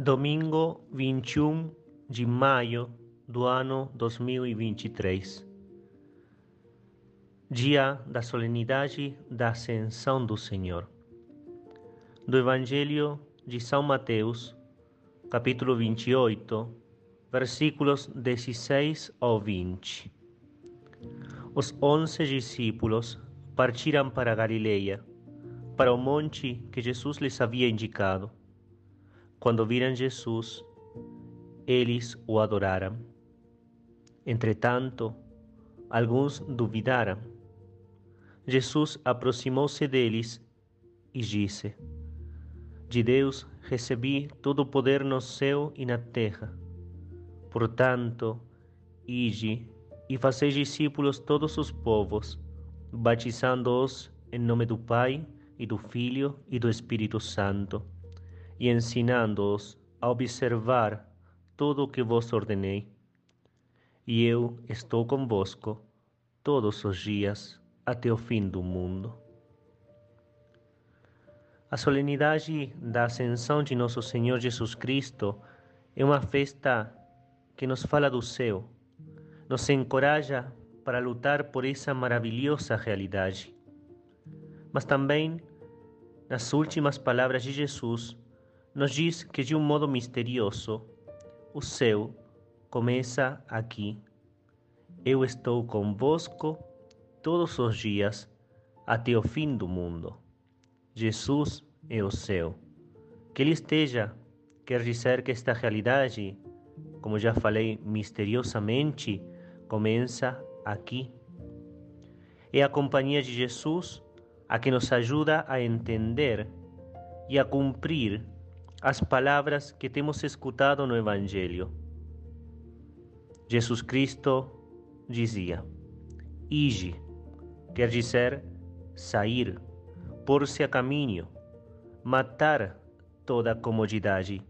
Domingo 21 de maio do ano 2023, dia da solenidade da Ascensão do Senhor. Do Evangelho de São Mateus, capítulo 28, versículos 16 ao 20. Os onze discípulos partiram para Galileia, para o monte que Jesus lhes havia indicado. Quando viram Jesus, eles o adoraram. Entretanto, alguns duvidaram. Jesus aproximou-se deles e disse: De Deus recebi todo o poder no céu e na terra. Portanto, ide e fazei discípulos todos os povos, batizando-os em nome do Pai e do Filho e do Espírito Santo e ensinando-os a observar tudo o que vos ordenei. E eu estou convosco todos os dias até o fim do mundo. A solenidade da Ascensão de Nosso Senhor Jesus Cristo é uma festa que nos fala do céu, nos encoraja para lutar por essa maravilhosa realidade. Mas também, nas últimas palavras de Jesus, nos diz que de um modo misterioso o céu começa aqui. Eu estou convosco todos os dias até o fim do mundo. Jesus é o céu. Que Ele esteja quer dizer que esta realidade, como já falei, misteriosamente começa aqui. É a companhia de Jesus a que nos ajuda a entender e a cumprir as palavras que temos escutado no Evangelho. Jesus Cristo dizia: Ige, quer dizer sair, pôr-se a caminho, matar toda a comodidade.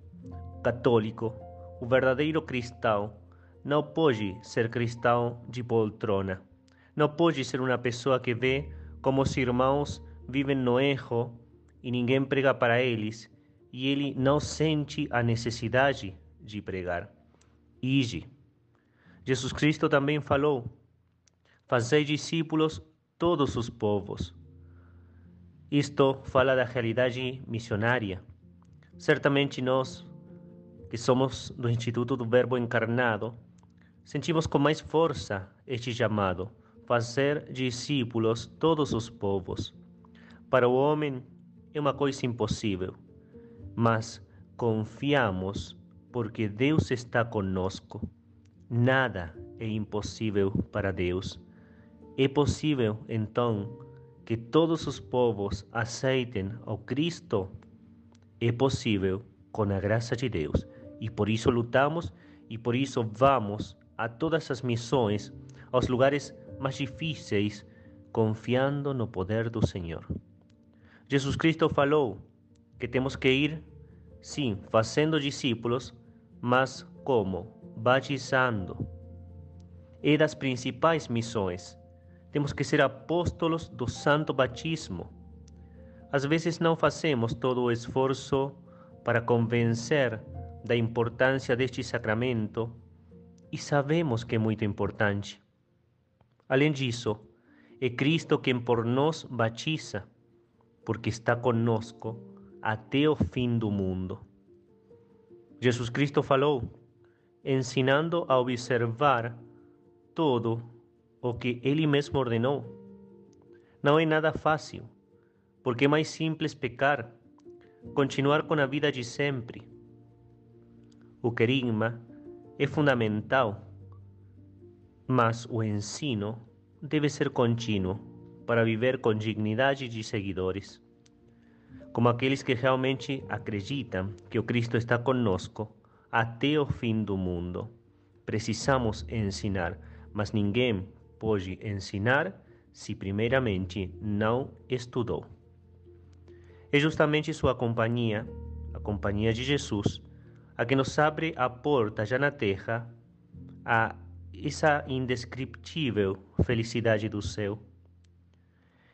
Católico, o verdadeiro cristão, não pode ser cristão de poltrona. Não pode ser uma pessoa que vê como os irmãos vivem no erro e ninguém prega para eles e ele não sente a necessidade de pregar. Ide. Jesus Cristo também falou: Fazei discípulos todos os povos. Isto fala da realidade missionária. Certamente nós, que somos do Instituto do Verbo Encarnado, sentimos com mais força este chamado, fazer discípulos todos os povos. Para o homem é uma coisa impossível mas confiamos porque Deus está conosco. Nada é impossível para Deus. É possível, então, que todos os povos aceitem ao Cristo? É possível com a graça de Deus. E por isso lutamos e por isso vamos a todas as missões, aos lugares mais difíceis, confiando no poder do Senhor. Jesus Cristo falou que temos que ir, sim, fazendo discípulos, mas como? Batizando. É das principais missões. Temos que ser apóstolos do santo batismo. Às vezes não fazemos todo o esforço para convencer da importância deste sacramento e sabemos que é muito importante. Além disso, é Cristo quem por nós batiza, porque está conosco até o fim do mundo. Jesus Cristo falou, ensinando a observar tudo o que Ele mesmo ordenou. Não é nada fácil, porque é mais simples pecar, continuar com a vida de sempre. O querigma é fundamental, mas o ensino deve ser contínuo para viver com dignidade de seguidores como aqueles que realmente acreditam que o Cristo está conosco até o fim do mundo. Precisamos ensinar, mas ninguém pode ensinar se primeiramente não estudou. É justamente sua companhia, a companhia de Jesus, a que nos abre a porta já na terra a essa indescritível felicidade do céu.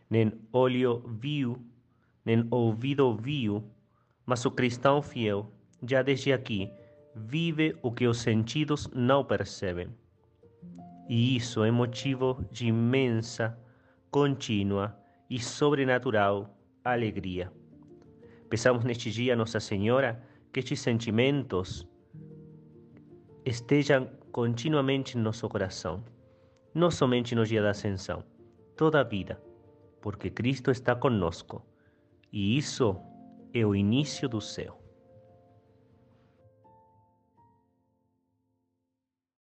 Nem olho viu nem ouvido ouviu, mas o cristão fiel já desde aqui, vive o que os sentidos não percebem. E isso é motivo de imensa, contínua e sobrenatural alegria. Peçamos neste dia a Nossa Senhora que estes sentimentos estejam continuamente em nosso coração, não somente no dia da ascensão, toda a vida, porque Cristo está conosco e isso é o início do céu.